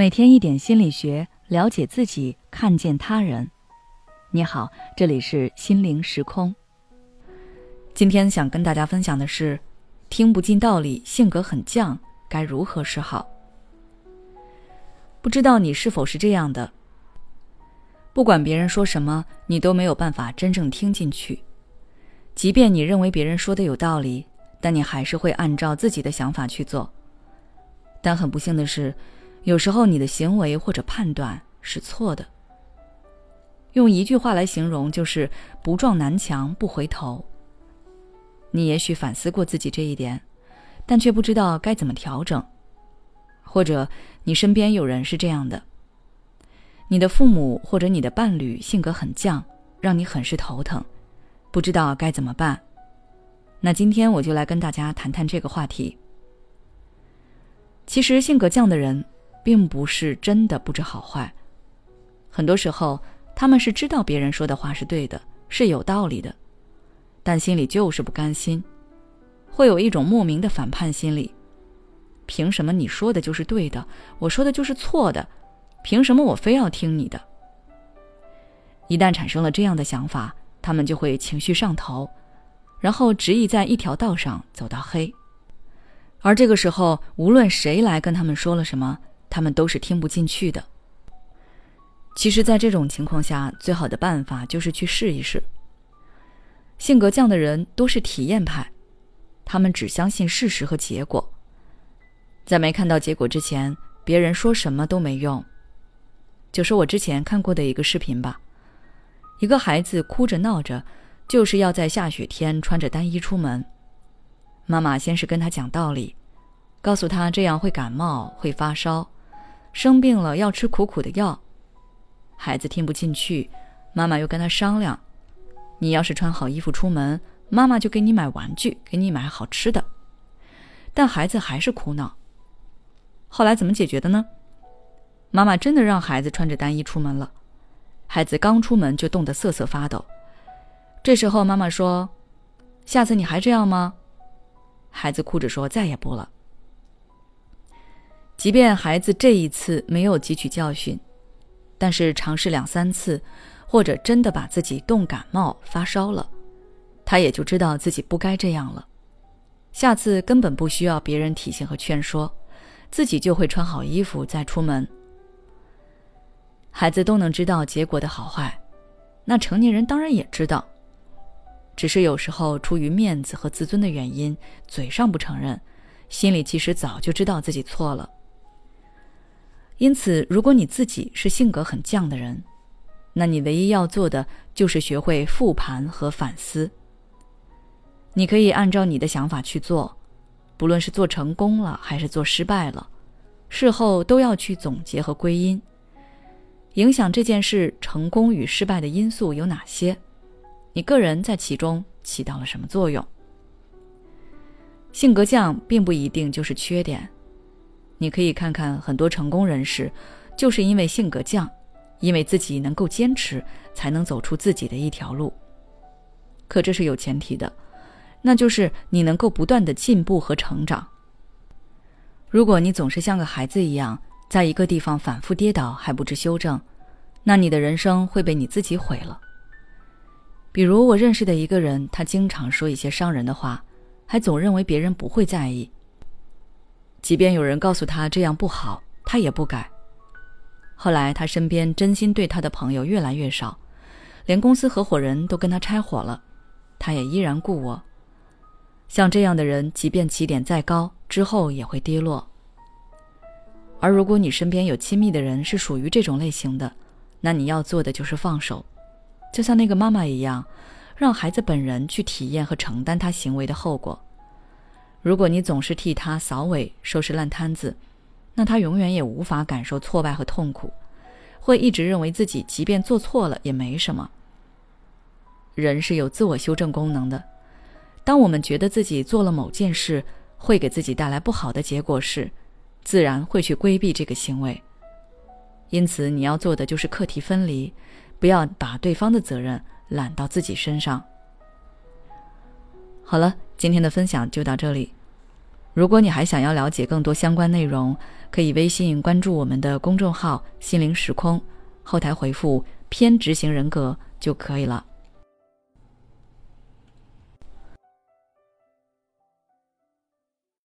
每天一点心理学，了解自己，看见他人。你好，这里是心灵时空。今天想跟大家分享的是，听不进道理，性格很犟，该如何是好？不知道你是否是这样的？不管别人说什么，你都没有办法真正听进去。即便你认为别人说的有道理，但你还是会按照自己的想法去做。但很不幸的是。有时候你的行为或者判断是错的。用一句话来形容，就是“不撞南墙不回头”。你也许反思过自己这一点，但却不知道该怎么调整。或者你身边有人是这样的：你的父母或者你的伴侣性格很犟，让你很是头疼，不知道该怎么办。那今天我就来跟大家谈谈这个话题。其实性格犟的人。并不是真的不知好坏，很多时候他们是知道别人说的话是对的，是有道理的，但心里就是不甘心，会有一种莫名的反叛心理。凭什么你说的就是对的，我说的就是错的？凭什么我非要听你的？一旦产生了这样的想法，他们就会情绪上头，然后执意在一条道上走到黑。而这个时候，无论谁来跟他们说了什么。他们都是听不进去的。其实，在这种情况下，最好的办法就是去试一试。性格犟的人多是体验派，他们只相信事实和结果，在没看到结果之前，别人说什么都没用。就说我之前看过的一个视频吧，一个孩子哭着闹着，就是要在下雪天穿着单衣出门。妈妈先是跟他讲道理，告诉他这样会感冒，会发烧。生病了要吃苦苦的药，孩子听不进去，妈妈又跟他商量：“你要是穿好衣服出门，妈妈就给你买玩具，给你买好吃的。”但孩子还是哭闹。后来怎么解决的呢？妈妈真的让孩子穿着单衣出门了，孩子刚出门就冻得瑟瑟发抖。这时候妈妈说：“下次你还这样吗？”孩子哭着说：“再也不了。”即便孩子这一次没有汲取教训，但是尝试两三次，或者真的把自己冻感冒发烧了，他也就知道自己不该这样了。下次根本不需要别人提醒和劝说，自己就会穿好衣服再出门。孩子都能知道结果的好坏，那成年人当然也知道，只是有时候出于面子和自尊的原因，嘴上不承认，心里其实早就知道自己错了。因此，如果你自己是性格很犟的人，那你唯一要做的就是学会复盘和反思。你可以按照你的想法去做，不论是做成功了还是做失败了，事后都要去总结和归因。影响这件事成功与失败的因素有哪些？你个人在其中起到了什么作用？性格犟并不一定就是缺点。你可以看看很多成功人士，就是因为性格犟，因为自己能够坚持，才能走出自己的一条路。可这是有前提的，那就是你能够不断的进步和成长。如果你总是像个孩子一样，在一个地方反复跌倒还不知修正，那你的人生会被你自己毁了。比如我认识的一个人，他经常说一些伤人的话，还总认为别人不会在意。即便有人告诉他这样不好，他也不改。后来，他身边真心对他的朋友越来越少，连公司合伙人都跟他拆伙了，他也依然故我。像这样的人，即便起点再高，之后也会跌落。而如果你身边有亲密的人是属于这种类型的，那你要做的就是放手，就像那个妈妈一样，让孩子本人去体验和承担他行为的后果。如果你总是替他扫尾、收拾烂摊子，那他永远也无法感受挫败和痛苦，会一直认为自己即便做错了也没什么。人是有自我修正功能的，当我们觉得自己做了某件事会给自己带来不好的结果时，自然会去规避这个行为。因此，你要做的就是课题分离，不要把对方的责任揽到自己身上。好了。今天的分享就到这里。如果你还想要了解更多相关内容，可以微信关注我们的公众号“心灵时空”，后台回复“偏执型人格”就可以了。